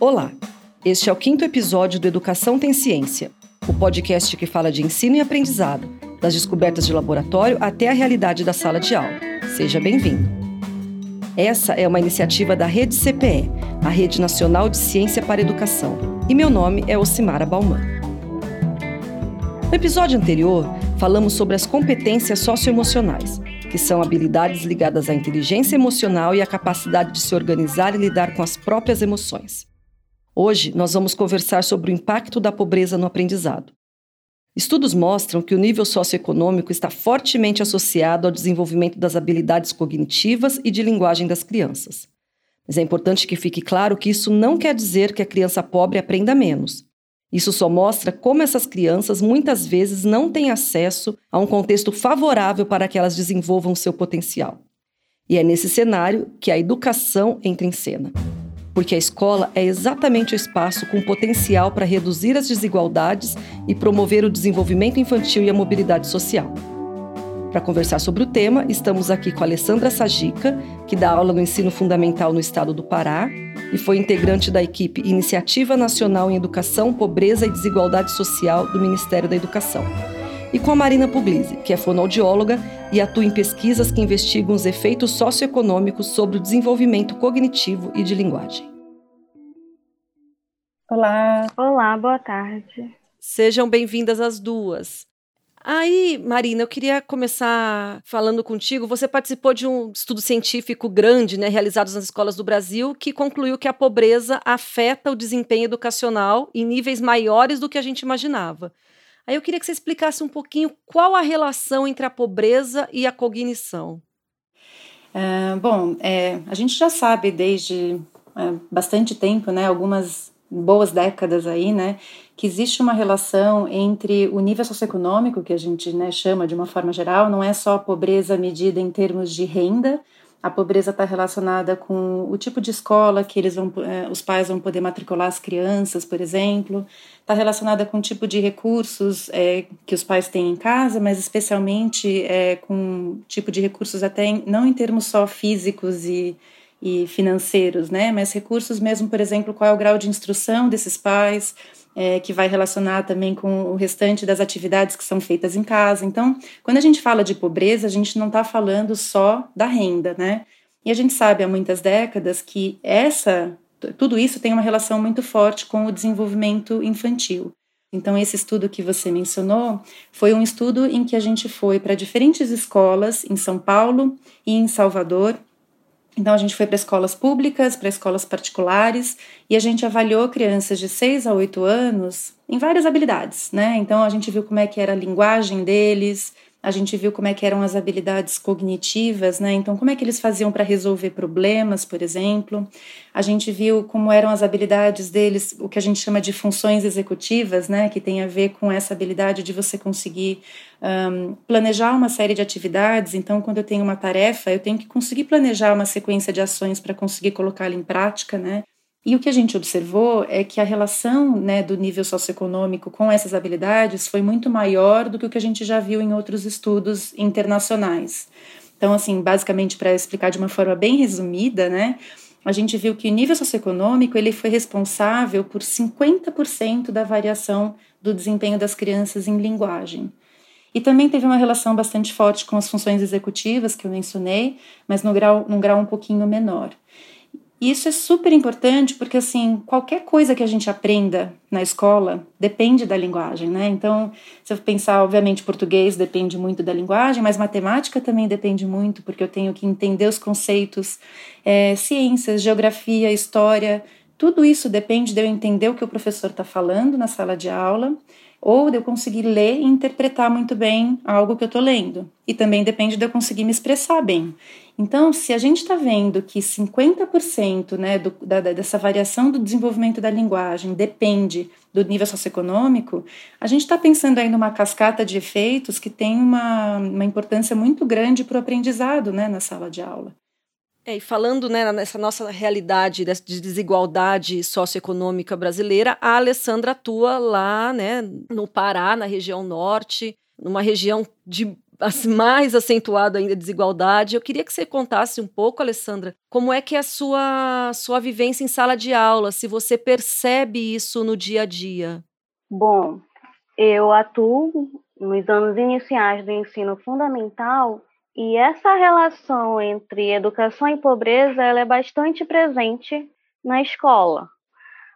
Olá, este é o quinto episódio do Educação Tem Ciência, o podcast que fala de ensino e aprendizado, das descobertas de laboratório até a realidade da sala de aula. Seja bem-vindo. Essa é uma iniciativa da Rede CPE, a Rede Nacional de Ciência para Educação, e meu nome é Ocimara Bauman. No episódio anterior, falamos sobre as competências socioemocionais, que são habilidades ligadas à inteligência emocional e à capacidade de se organizar e lidar com as próprias emoções. Hoje, nós vamos conversar sobre o impacto da pobreza no aprendizado. Estudos mostram que o nível socioeconômico está fortemente associado ao desenvolvimento das habilidades cognitivas e de linguagem das crianças. Mas é importante que fique claro que isso não quer dizer que a criança pobre aprenda menos. Isso só mostra como essas crianças muitas vezes não têm acesso a um contexto favorável para que elas desenvolvam seu potencial. E é nesse cenário que a educação entra em cena. Porque a escola é exatamente o espaço com potencial para reduzir as desigualdades e promover o desenvolvimento infantil e a mobilidade social. Para conversar sobre o tema, estamos aqui com a Alessandra Sagica, que dá aula no ensino fundamental no estado do Pará e foi integrante da equipe Iniciativa Nacional em Educação, Pobreza e Desigualdade Social do Ministério da Educação. E com a Marina Puglisi, que é fonoaudióloga e atua em pesquisas que investigam os efeitos socioeconômicos sobre o desenvolvimento cognitivo e de linguagem. Olá. Olá, boa tarde. Sejam bem-vindas as duas. Aí, Marina, eu queria começar falando contigo. Você participou de um estudo científico grande, né, realizado nas escolas do Brasil, que concluiu que a pobreza afeta o desempenho educacional em níveis maiores do que a gente imaginava. Aí eu queria que você explicasse um pouquinho qual a relação entre a pobreza e a cognição. Uh, bom, é, a gente já sabe desde é, bastante tempo, né, algumas boas décadas aí, né, que existe uma relação entre o nível socioeconômico, que a gente né, chama de uma forma geral, não é só a pobreza medida em termos de renda, a pobreza está relacionada com o tipo de escola que eles vão, eh, os pais vão poder matricular as crianças, por exemplo. Está relacionada com o tipo de recursos é, que os pais têm em casa, mas especialmente é, com o tipo de recursos até em, não em termos só físicos e e financeiros, né? Mas recursos mesmo, por exemplo, qual é o grau de instrução desses pais, é, que vai relacionar também com o restante das atividades que são feitas em casa. Então, quando a gente fala de pobreza, a gente não está falando só da renda, né? E a gente sabe há muitas décadas que essa, tudo isso tem uma relação muito forte com o desenvolvimento infantil. Então, esse estudo que você mencionou foi um estudo em que a gente foi para diferentes escolas em São Paulo e em Salvador então, a gente foi para escolas públicas, para escolas particulares, e a gente avaliou crianças de 6 a 8 anos em várias habilidades, né? Então, a gente viu como é que era a linguagem deles, a gente viu como é que eram as habilidades cognitivas, né? Então, como é que eles faziam para resolver problemas, por exemplo. A gente viu como eram as habilidades deles, o que a gente chama de funções executivas, né? Que tem a ver com essa habilidade de você conseguir um, planejar uma série de atividades. Então, quando eu tenho uma tarefa, eu tenho que conseguir planejar uma sequência de ações para conseguir colocá-la em prática, né? E o que a gente observou é que a relação né, do nível socioeconômico com essas habilidades foi muito maior do que o que a gente já viu em outros estudos internacionais. Então, assim, basicamente, para explicar de uma forma bem resumida, né, a gente viu que o nível socioeconômico ele foi responsável por 50% da variação do desempenho das crianças em linguagem. E também teve uma relação bastante forte com as funções executivas que eu mencionei, mas no grau, num grau um pouquinho menor. E isso é super importante porque, assim, qualquer coisa que a gente aprenda na escola depende da linguagem, né? Então, se eu pensar, obviamente, português depende muito da linguagem, mas matemática também depende muito, porque eu tenho que entender os conceitos, é, ciências, geografia, história, tudo isso depende de eu entender o que o professor está falando na sala de aula ou de eu conseguir ler e interpretar muito bem algo que eu estou lendo. E também depende de eu conseguir me expressar bem. Então, se a gente está vendo que 50% né, do, da, dessa variação do desenvolvimento da linguagem depende do nível socioeconômico, a gente está pensando aí numa cascata de efeitos que tem uma, uma importância muito grande para o aprendizado né, na sala de aula. É, e falando né, nessa nossa realidade de desigualdade socioeconômica brasileira, a Alessandra atua lá né, no Pará, na região norte, numa região de mais acentuado ainda a desigualdade. Eu queria que você contasse um pouco, Alessandra, como é que é a sua, sua vivência em sala de aula, se você percebe isso no dia a dia. Bom, eu atuo nos anos iniciais do ensino fundamental e essa relação entre educação e pobreza ela é bastante presente na escola.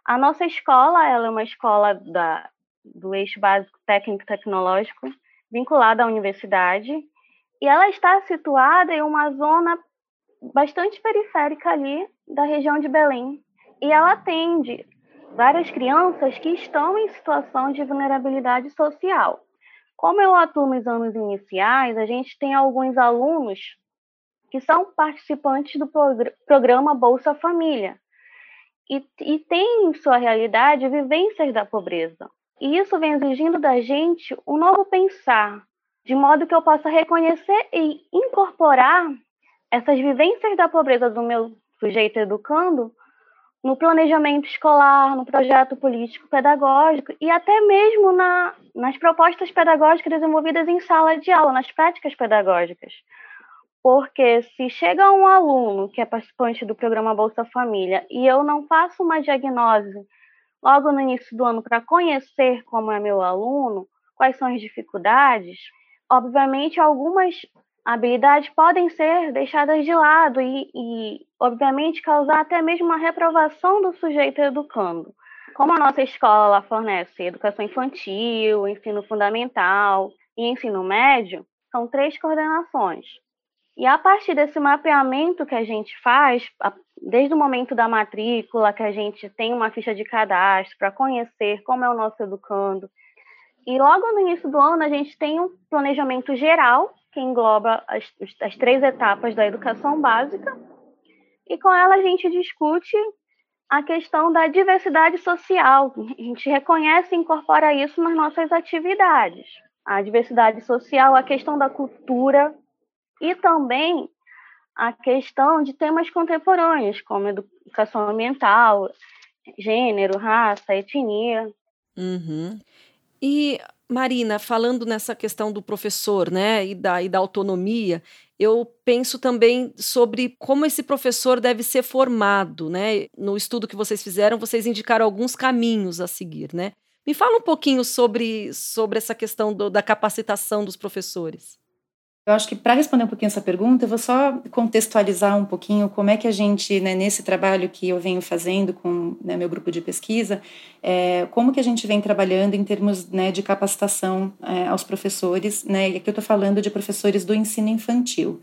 A nossa escola ela é uma escola da, do eixo básico técnico tecnológico vinculada à universidade e ela está situada em uma zona bastante periférica ali da região de Belém e ela atende várias crianças que estão em situação de vulnerabilidade social. Como eu atuo nos anos iniciais, a gente tem alguns alunos que são participantes do programa Bolsa Família e, e têm em sua realidade vivências da pobreza. E isso vem exigindo da gente um novo pensar, de modo que eu possa reconhecer e incorporar essas vivências da pobreza do meu sujeito educando no planejamento escolar, no projeto político pedagógico e até mesmo na, nas propostas pedagógicas desenvolvidas em sala de aula, nas práticas pedagógicas. Porque se chega um aluno que é participante do programa Bolsa Família e eu não faço uma diagnose logo no início do ano para conhecer como é meu aluno, quais são as dificuldades, obviamente algumas habilidades podem ser deixadas de lado e, e, obviamente, causar até mesmo uma reprovação do sujeito educando. Como a nossa escola fornece educação infantil, ensino fundamental e ensino médio, são três coordenações. E a partir desse mapeamento que a gente faz, desde o momento da matrícula, que a gente tem uma ficha de cadastro para conhecer como é o nosso educando, e logo no início do ano a gente tem um planejamento geral que engloba as, as três etapas da educação básica, e com ela a gente discute a questão da diversidade social. A gente reconhece e incorpora isso nas nossas atividades. A diversidade social, a questão da cultura e também a questão de temas contemporâneos, como educação ambiental, gênero, raça, etnia. Uhum. E Marina, falando nessa questão do professor, né, e da, e da autonomia, eu penso também sobre como esse professor deve ser formado, né? No estudo que vocês fizeram, vocês indicaram alguns caminhos a seguir, né? Me fala um pouquinho sobre, sobre essa questão do, da capacitação dos professores. Eu acho que para responder um pouquinho essa pergunta, eu vou só contextualizar um pouquinho como é que a gente, né, nesse trabalho que eu venho fazendo com né, meu grupo de pesquisa, é, como que a gente vem trabalhando em termos né, de capacitação é, aos professores, né, e aqui eu estou falando de professores do ensino infantil.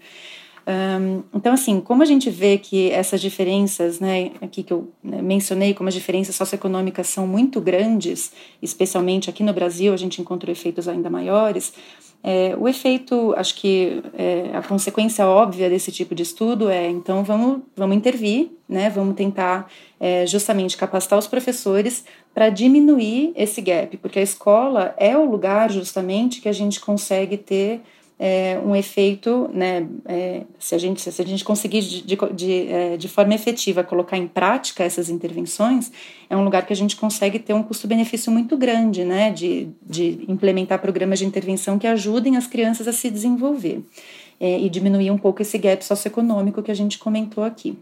Então, assim, como a gente vê que essas diferenças, né, aqui que eu né, mencionei, como as diferenças socioeconômicas são muito grandes, especialmente aqui no Brasil, a gente encontrou efeitos ainda maiores, é, o efeito, acho que é, a consequência óbvia desse tipo de estudo é, então vamos, vamos intervir, né, vamos tentar é, justamente capacitar os professores para diminuir esse gap, porque a escola é o lugar justamente que a gente consegue ter é, um efeito, né, é, se, a gente, se a gente conseguir de, de, de, é, de, forma efetiva colocar em prática essas intervenções, é um lugar que a gente consegue ter um custo-benefício muito grande, né, de, de implementar programas de intervenção que ajudem as crianças a se desenvolver é, e diminuir um pouco esse gap socioeconômico que a gente comentou aqui.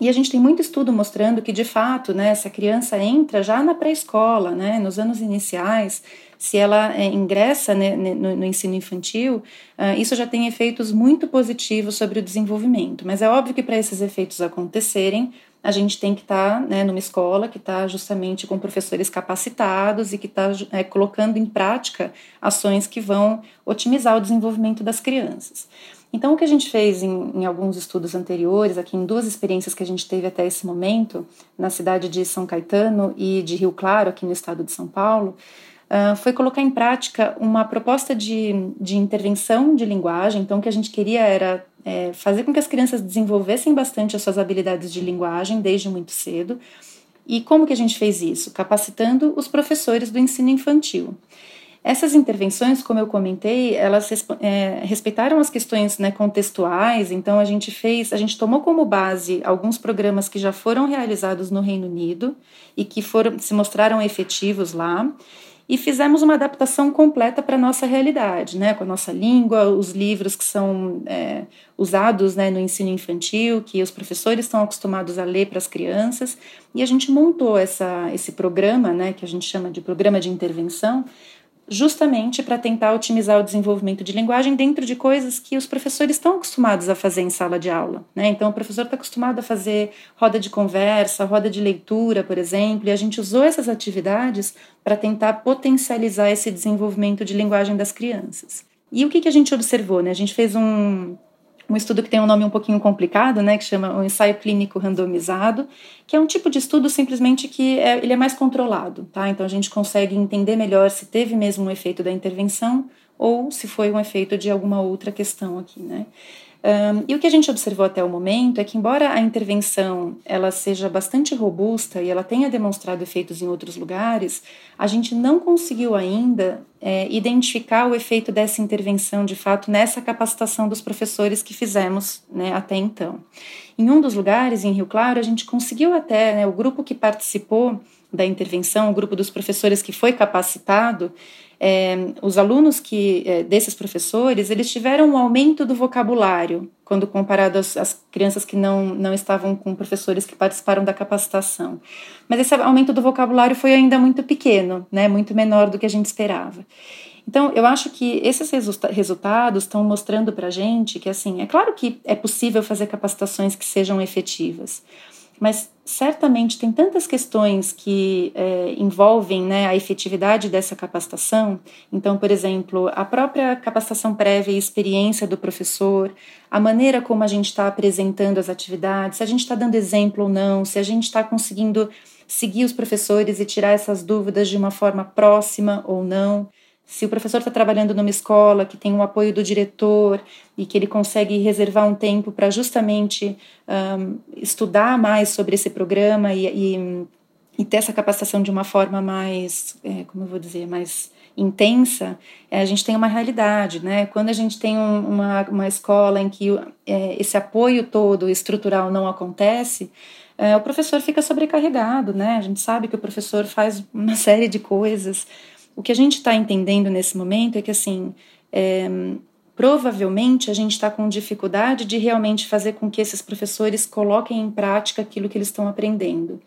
E a gente tem muito estudo mostrando que, de fato, né, essa criança entra já na pré-escola, né, nos anos iniciais, se ela é, ingressa né, no, no, ensino infantil, uh, isso já tem efeitos muito positivos sobre o desenvolvimento. Mas é óbvio que para esses efeitos acontecerem, a gente tem que estar tá, né, numa escola que está justamente com professores capacitados e que está é, colocando em prática ações que vão otimizar o desenvolvimento das crianças. Então, o que a gente fez em, em, alguns estudos anteriores, aqui em duas experiências que a gente teve até esse momento, na cidade de São Caetano e de Rio Claro, aqui no estado de São Paulo, uh, foi colocar em prática uma proposta de, de intervenção de linguagem. Então, o que a gente queria era é, fazer com que as crianças desenvolvessem bastante as suas habilidades de linguagem desde muito cedo. E como que a gente fez isso? Capacitando os professores do ensino infantil. Essas intervenções, como eu comentei, elas é, respeitaram as questões né, contextuais, então a gente fez, a gente tomou como base alguns programas que já foram realizados no Reino Unido e que foram se mostraram efetivos lá. e fizemos uma adaptação completa para a nossa realidade, né, com a nossa língua, os livros que são é, usados né, no ensino infantil, que os professores estão acostumados a ler para as crianças, e a gente montou essa, esse programa, né, que a gente chama de programa de intervenção, justamente para tentar otimizar o desenvolvimento de linguagem dentro de coisas que os professores estão acostumados a fazer em sala de aula. Né? Então, o professor está acostumado a fazer roda de conversa, roda de leitura, por exemplo, e a gente usou essas atividades para tentar potencializar esse desenvolvimento de linguagem das crianças. E o que, que a gente observou? Né? A gente fez um, um estudo que tem um nome um pouquinho complicado, né, que chama o ensaio clínico randomizado, que é um tipo de estudo simplesmente que é, ele é mais controlado, tá? Então a gente consegue entender melhor se teve mesmo um efeito da intervenção ou se foi um efeito de alguma outra questão aqui, né? Um, e o que a gente observou até o momento é que, embora a intervenção ela seja bastante robusta e ela tenha demonstrado efeitos em outros lugares, a gente não conseguiu ainda é, identificar o efeito dessa intervenção de fato nessa capacitação dos professores que fizemos né, até então. Em um dos lugares, em Rio Claro, a gente conseguiu até, né, o grupo que participou da intervenção, o grupo dos professores que foi capacitado, é, os alunos que é, desses professores eles tiveram um aumento do vocabulário quando comparado às, às, crianças que não, não estavam com professores que participaram da capacitação. Mas esse aumento do vocabulário foi ainda muito pequeno, né, muito menor do que a gente esperava. Então, eu acho que esses resultados estão mostrando para a gente que, assim, é claro que é possível fazer capacitações que sejam efetivas, mas certamente tem tantas questões que é, envolvem né, a efetividade dessa capacitação. Então, por exemplo, a própria capacitação prévia e experiência do professor, a maneira como a gente está apresentando as atividades, se a gente está dando exemplo ou não, se a gente está conseguindo seguir os professores e tirar essas dúvidas de uma forma próxima ou não se o professor está trabalhando numa escola que tem o apoio do diretor e que ele consegue reservar um tempo para justamente um, estudar mais sobre esse programa e, e, e, ter essa capacitação de uma forma mais, é, como eu vou dizer, mais intensa, é, a gente tem uma realidade, né? Quando a gente tem um, uma, uma escola em que é, esse apoio todo estrutural não acontece, é, o professor fica sobrecarregado, né? A gente sabe que o professor faz uma série de coisas o que a gente está entendendo nesse momento é que, assim, é, provavelmente a gente está com dificuldade de realmente fazer com que esses professores coloquem em prática aquilo que eles estão aprendendo.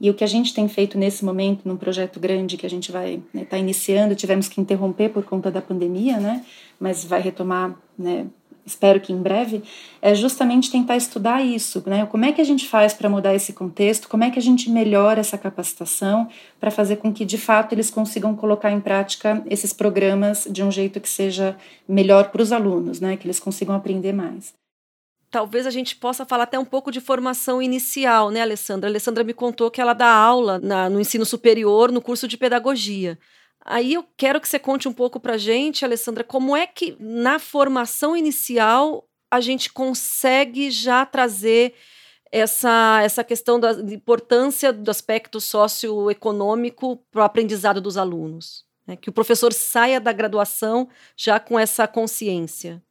E o que a gente tem feito nesse momento, num projeto grande que a gente vai estar né, tá iniciando, tivemos que interromper por conta da pandemia, né? Mas vai retomar né, espero que em breve, é justamente tentar estudar isso, né? Como é que a gente faz para mudar esse contexto? Como é que a gente melhora essa capacitação para fazer com que de fato eles consigam colocar em prática esses programas de um jeito que seja melhor para os alunos, né? Que eles consigam aprender mais. Talvez a gente possa falar até um pouco de formação inicial, né, Alessandra? A Alessandra me contou que ela dá aula na, no ensino superior, no curso de pedagogia. Aí eu quero que você conte um pouco para gente, Alessandra, como é que na formação inicial a gente consegue já trazer essa, essa questão da importância do aspecto socioeconômico para o aprendizado dos alunos? Né? Que o professor saia da graduação já com essa consciência.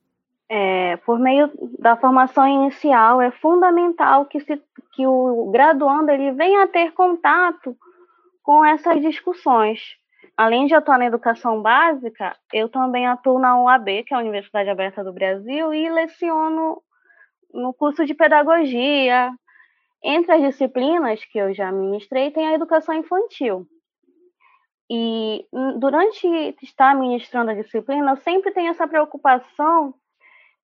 É, por meio da formação inicial, é fundamental que, se, que o graduando ele venha a ter contato com essas discussões, além de atuar na educação básica, eu também atuo na UAB, que é a Universidade Aberta do Brasil, e leciono no curso de pedagogia. Entre as disciplinas que eu já ministrei, tem a educação infantil. E durante estar ministrando a disciplina, eu sempre tenho essa preocupação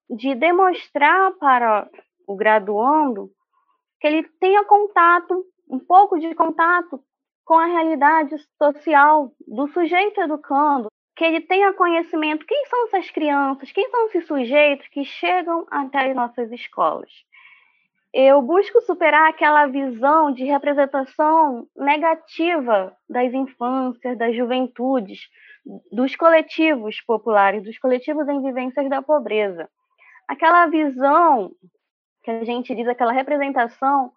de demonstrar para o graduando que ele tenha contato, um pouco de contato com a realidade social do sujeito educando, que ele tenha conhecimento quem são essas crianças, quem são esses sujeitos que chegam até as nossas escolas. Eu busco superar aquela visão de representação negativa das infâncias, das juventudes, dos coletivos populares, dos coletivos em vivências da pobreza. Aquela visão que a gente diz, aquela representação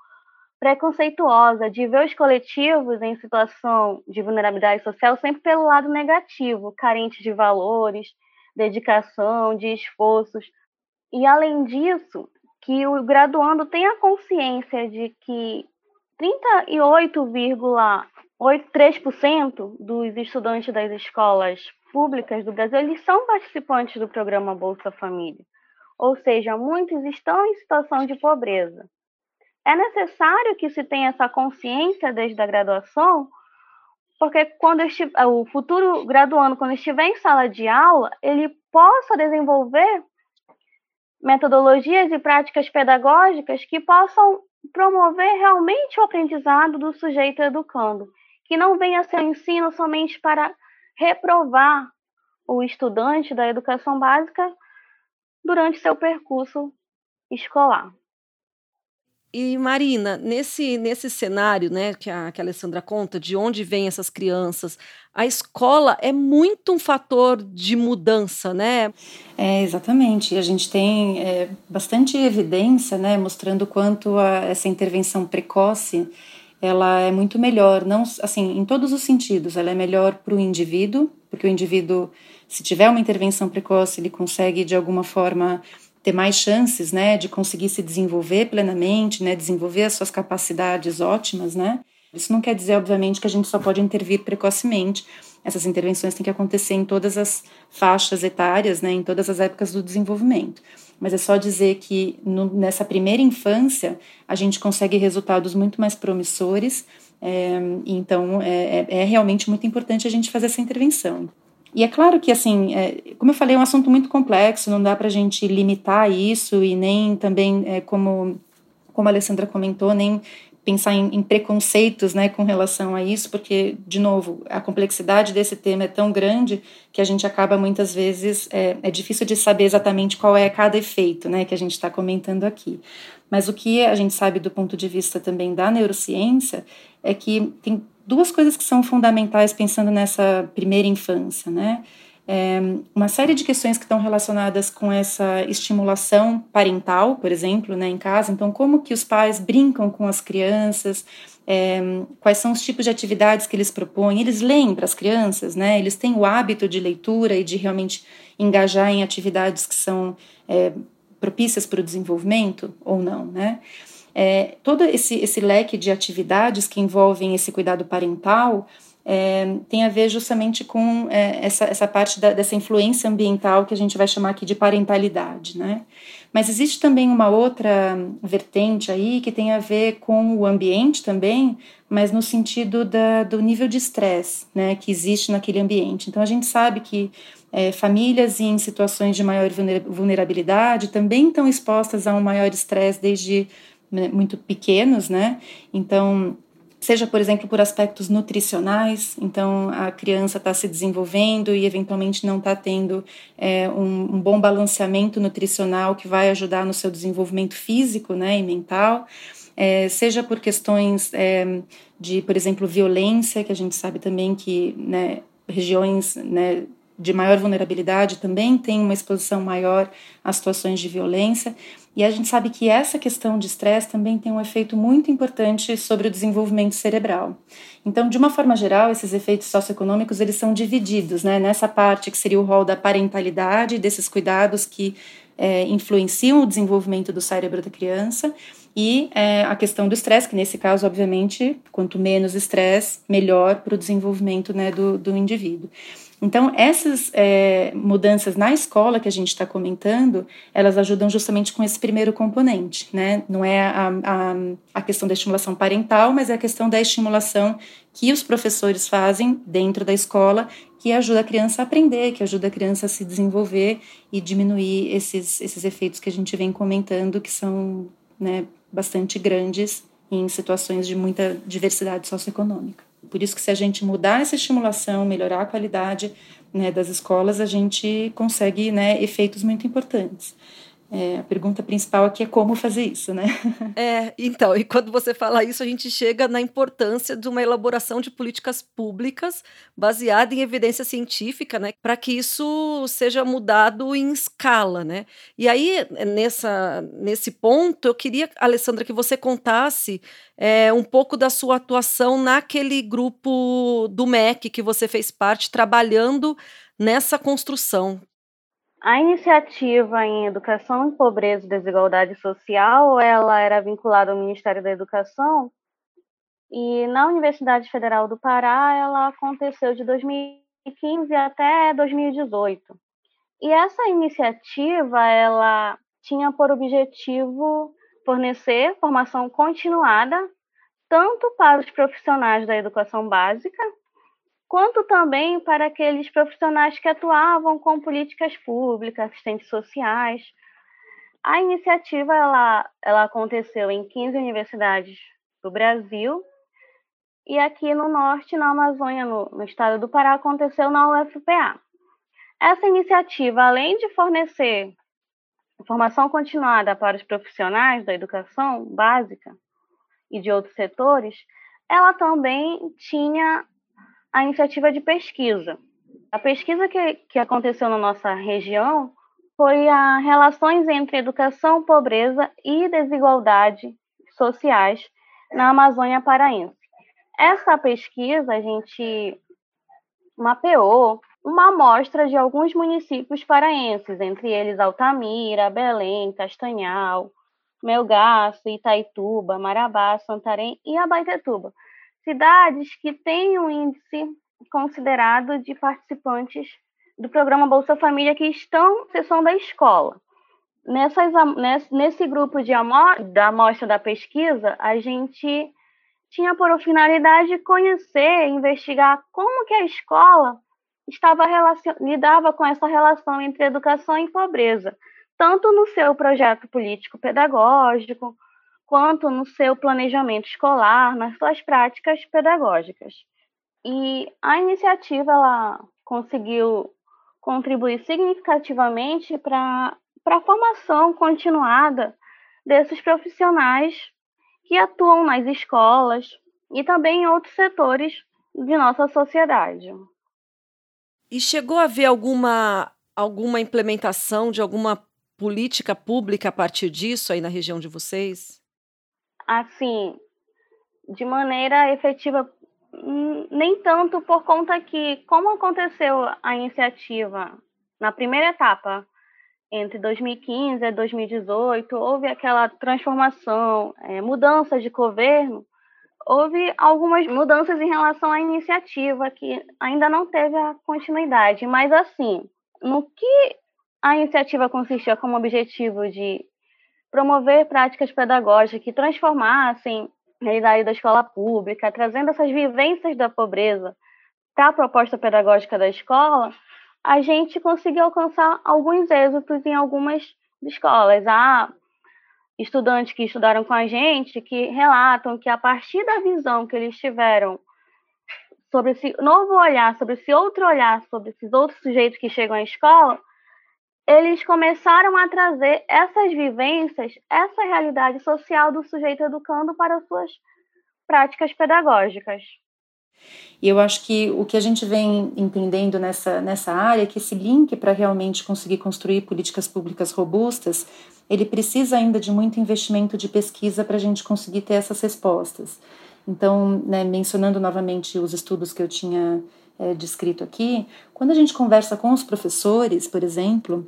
preconceituosa de ver os coletivos em situação de vulnerabilidade social sempre pelo lado negativo, carente de valores, dedicação, de esforços. E além disso, que o graduando tenha consciência de que 38, 3% dos estudantes das escolas públicas do Brasil eles são participantes do programa Bolsa Família. Ou seja, muitos estão em situação de pobreza. É necessário que se tenha essa consciência desde a graduação, porque quando o futuro graduando, quando estiver em sala de aula, ele possa desenvolver metodologias e práticas pedagógicas que possam promover realmente o aprendizado do sujeito educando, que não venha ser ensino somente para reprovar o estudante da educação básica durante seu percurso escolar. E Marina, nesse, nesse cenário, né, que a, que a Alessandra conta, de onde vêm essas crianças, a escola é muito um fator de mudança, né? É, exatamente. A gente tem é, bastante evidência, né, mostrando quanto a, essa intervenção precoce ela é muito melhor, não assim, em todos os sentidos. Ela é melhor para o indivíduo, porque o indivíduo, se tiver uma intervenção precoce, ele consegue de alguma forma ter mais chances, né, de conseguir se desenvolver plenamente, né, desenvolver as suas capacidades ótimas, né. Isso não quer dizer, obviamente, que a gente só pode intervir precocemente. Essas intervenções têm que acontecer em todas as faixas etárias, né, em todas as épocas do desenvolvimento. Mas é só dizer que no, nessa primeira infância a gente consegue resultados muito mais promissores. É, então, é, é, é realmente muito importante a gente fazer essa intervenção. E é claro que, assim, é, como eu falei, é um assunto muito complexo, não dá para a gente limitar isso e nem também, é, como, como a Alessandra comentou, nem pensar em, em, preconceitos né, com relação a isso, porque, de novo, a complexidade desse tema é tão grande que a gente acaba muitas vezes, é, é difícil de saber exatamente qual é cada efeito né, que a gente está comentando aqui. Mas o que a gente sabe do ponto de vista também da neurociência é que tem duas coisas que são fundamentais pensando nessa primeira infância, né? É, uma série de questões que estão relacionadas com essa estimulação parental, por exemplo, né, em casa. Então, como que os pais brincam com as crianças, é, quais são os tipos de atividades que eles propõem. Eles leem para as crianças, né? Eles têm o hábito de leitura e de realmente engajar em atividades que são é, propícias para o desenvolvimento ou não, né? É, todo esse, esse leque de atividades que envolvem esse cuidado parental é, tem a ver justamente com é, essa, essa parte da, dessa influência ambiental que a gente vai chamar aqui de parentalidade, né? Mas existe também uma outra vertente aí que tem a ver com o ambiente também, mas no sentido da, do nível de estresse né, que existe naquele ambiente. Então a gente sabe que é, famílias em situações de maior vulnerabilidade também estão expostas a um maior estresse desde muito pequenos, né? Então, seja, por exemplo, por aspectos nutricionais, então a criança está se desenvolvendo e eventualmente não está tendo é, um, um, bom balanceamento nutricional que vai ajudar no seu desenvolvimento físico né, e mental, é, seja por questões é, de, por exemplo, violência, que a gente sabe também que né, regiões né, de maior vulnerabilidade também têm uma exposição maior a situações de violência. E a gente sabe que essa questão de estresse também tem um efeito muito importante sobre o desenvolvimento cerebral. Então, de uma forma geral, esses efeitos socioeconômicos eles são divididos, né? Nessa parte que seria o rol da parentalidade, desses cuidados que é, influenciam o desenvolvimento do cérebro da criança, e é, a questão do estresse, que nesse caso, obviamente, quanto menos estresse, melhor para o desenvolvimento né, do, do indivíduo. Então, essas é, mudanças na escola que a gente está comentando, elas ajudam justamente com esse primeiro componente, né? Não é a, a, a, questão da estimulação parental, mas é a questão da estimulação que os professores fazem dentro da escola, que ajuda a criança a aprender, que ajuda a criança a se desenvolver e diminuir esses, esses efeitos que a gente vem comentando, que são né, bastante grandes em situações de muita diversidade socioeconômica. Por isso que se a gente mudar essa estimulação, melhorar a qualidade né, das escolas, a gente consegue né, efeitos muito importantes. É, a pergunta principal aqui é como fazer isso, né? É, então, e quando você fala isso, a gente chega na importância de uma elaboração de políticas públicas baseada em evidência científica, né? Para que isso seja mudado em escala, né? E aí, nessa, nesse ponto, eu queria, Alessandra, que você contasse é, um pouco da sua atuação naquele grupo do MEC que você fez parte, trabalhando nessa construção. A iniciativa em Educação, Pobreza e Desigualdade Social, ela era vinculada ao Ministério da Educação E na Universidade Federal do Pará, ela aconteceu de 2015 até 2018. E essa iniciativa, ela tinha por objetivo fornecer formação continuada tanto para os profissionais da educação básica, quanto também para aqueles profissionais que atuavam com políticas públicas, assistentes sociais. A iniciativa ela, ela aconteceu em 15 universidades do Brasil e aqui no norte, na Amazônia, no, no estado do Pará, aconteceu na UFPA. Essa iniciativa, além de fornecer formação continuada para os profissionais da educação básica e de outros setores, ela também tinha a iniciativa de pesquisa. A pesquisa que, que aconteceu na nossa região foi a relações entre educação, pobreza e desigualdade sociais na Amazônia Paraense. Essa pesquisa a gente mapeou uma amostra de alguns municípios paraenses, entre eles Altamira, Belém, Castanhal, Melgaço, Itaituba, Marabá, Santarém e Abaetetuba. Cidades que têm um índice considerado de participantes do programa Bolsa Família que estão na sessão da escola. Nessas, nesse grupo de amor, da amostra da pesquisa, a gente tinha por finalidade conhecer, investigar como que a escola estava lidava com essa relação entre educação e pobreza, tanto no seu projeto político pedagógico, quanto no seu planejamento escolar, nas suas práticas pedagógicas. E a iniciativa ela conseguiu contribuir significativamente para a formação continuada desses profissionais que atuam nas escolas e também em outros setores de nossa sociedade. E chegou a haver alguma, alguma implementação de alguma política pública a partir disso aí na região de vocês? Assim, de maneira efetiva, hum, nem tanto por conta que, como aconteceu a iniciativa na primeira etapa, entre 2015 e 2018, houve aquela transformação, é, mudança de governo, houve algumas mudanças em relação à iniciativa, que ainda não teve a continuidade. Mas, assim, no que a iniciativa consistia como objetivo de promover práticas pedagógicas que transformassem a realidade da escola pública, trazendo essas vivências da pobreza para a proposta pedagógica da escola, a gente conseguiu alcançar alguns êxitos em algumas escolas. Há estudantes que estudaram com a gente que relatam que a partir da visão que eles tiveram sobre esse novo olhar, sobre esse outro olhar, sobre esses outros sujeitos que chegam à escola, eles começaram a trazer essas vivências, essa realidade social do sujeito educando para suas práticas pedagógicas. E eu acho que o que a gente vem entendendo nessa, nessa área é que esse link para realmente conseguir construir políticas públicas robustas, ele precisa ainda de muito investimento de pesquisa para a gente conseguir ter essas respostas. Então, né, mencionando novamente os estudos que eu tinha é, descrito aqui, quando a gente conversa com os professores, por exemplo,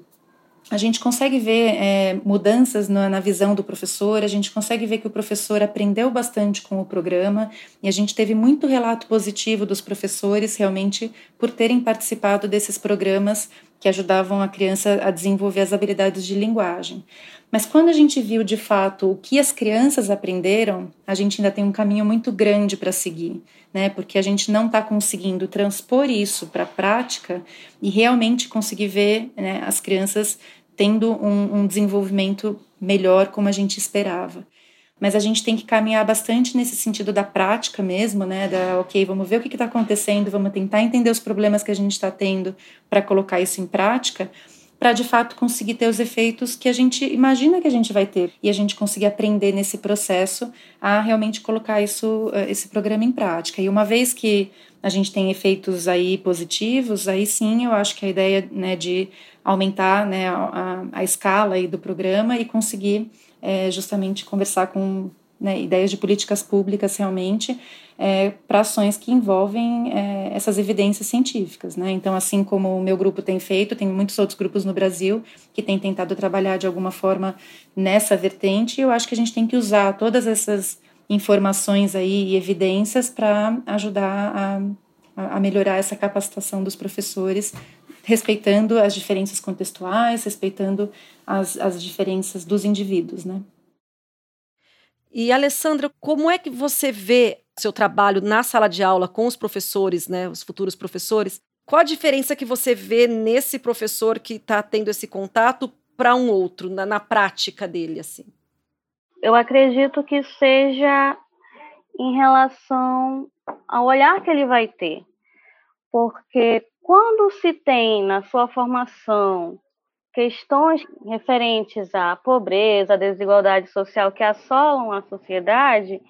a gente consegue ver é, mudanças na, na, visão do professor, a gente consegue ver que o professor aprendeu bastante com o programa e a gente teve muito relato positivo dos professores realmente por terem participado desses programas que ajudavam a criança a desenvolver as habilidades de linguagem. Mas quando a gente viu de fato o que as crianças aprenderam, a gente ainda tem um caminho muito grande para seguir, né? Porque a gente não está conseguindo transpor isso para a prática e realmente conseguir ver né, as crianças tendo um, um desenvolvimento melhor como a gente esperava mas a gente tem que caminhar bastante nesse sentido da prática mesmo, né? Da, ok, vamos ver o que está acontecendo, vamos tentar entender os problemas que a gente está tendo para colocar isso em prática, para de fato conseguir ter os efeitos que a gente imagina que a gente vai ter e a gente conseguir aprender nesse processo a realmente colocar isso, eh, esse programa em prática. E uma vez que a gente tem efeitos aí positivos, aí sim eu acho que a ideia né, de aumentar né, a, a escala aí do programa e conseguir é, justamente conversar com né, ideias de políticas públicas realmente é, para ações que envolvem é, essas evidências científicas. Né? Então, assim como o meu grupo tem feito, tem muitos outros grupos no Brasil que têm tentado trabalhar de alguma forma nessa vertente, eu acho que a gente tem que usar todas essas informações aí e evidências para ajudar a, a melhorar essa capacitação dos professores, respeitando as diferenças contextuais, respeitando as, as diferenças dos indivíduos, né? E Alessandra, como é que você vê seu trabalho na sala de aula com os professores, né, os futuros professores? Qual a diferença que você vê nesse professor que está tendo esse contato para um outro, na, na prática dele, assim? Eu acredito que seja em relação ao olhar que ele vai ter. Porque quando se tem na sua formação questões referentes à pobreza, à desigualdade social que assolam a sociedade,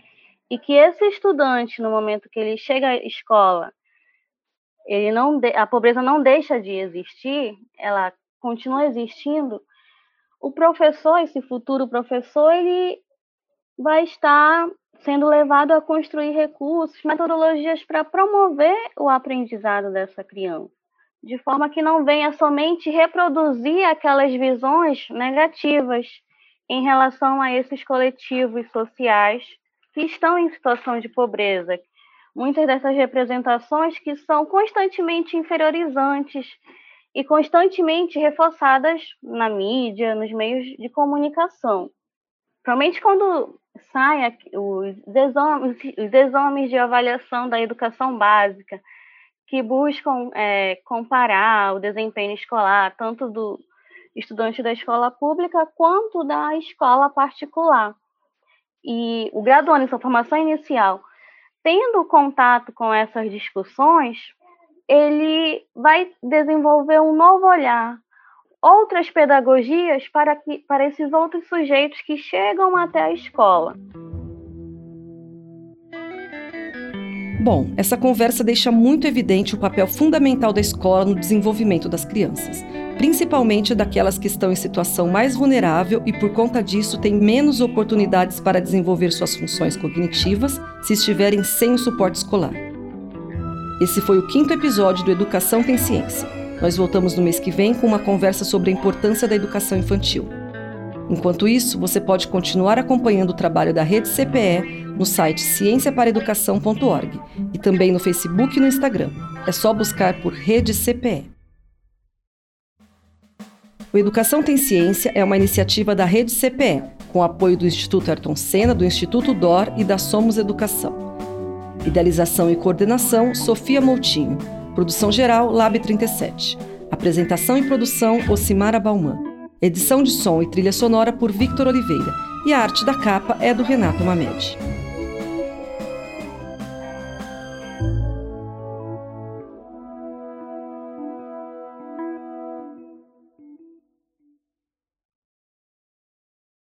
e que esse estudante, no momento que ele chega à escola, ele não de, a pobreza não deixa de existir, ela continua existindo, o professor, esse futuro professor, ele vai estar sendo levado a construir recursos, metodologias para promover o aprendizado dessa criança, de forma que não venha somente reproduzir aquelas visões negativas em relação a esses coletivos sociais que estão em situação de pobreza. Muitas dessas representações que são constantemente inferiorizantes e constantemente reforçadas na mídia, nos meios de comunicação. Provavelmente quando saem os os exames de avaliação da educação básica, que buscam é, comparar o desempenho escolar, tanto do estudante da escola pública quanto da escola particular. E o graduando em sua formação inicial, tendo contato com essas discussões, ele vai desenvolver um novo olhar, outras pedagogias para, que, para esses outros sujeitos que chegam até a escola. Bom, essa conversa deixa muito evidente o papel fundamental da escola no desenvolvimento das crianças, principalmente daquelas que estão em situação mais vulnerável e, por conta disso, têm menos oportunidades para desenvolver suas funções cognitivas se estiverem sem o suporte escolar. Esse foi o quinto episódio do Educação Tem Ciência. Nós voltamos no mês que vem com uma conversa sobre a importância da educação infantil. Enquanto isso, você pode continuar acompanhando o trabalho da Rede CPE no site cienciaparaeducação.org e também no Facebook e no Instagram. É só buscar por Rede CPE. O Educação Tem Ciência é uma iniciativa da Rede CPE, com apoio do Instituto Ayrton Senna, do Instituto DOR e da Somos Educação. Idealização e coordenação, Sofia Moutinho. Produção geral, Lab 37. Apresentação e produção, Ocimara Bauman. Edição de som e trilha sonora por Victor Oliveira. E a arte da capa é do Renato Mamede.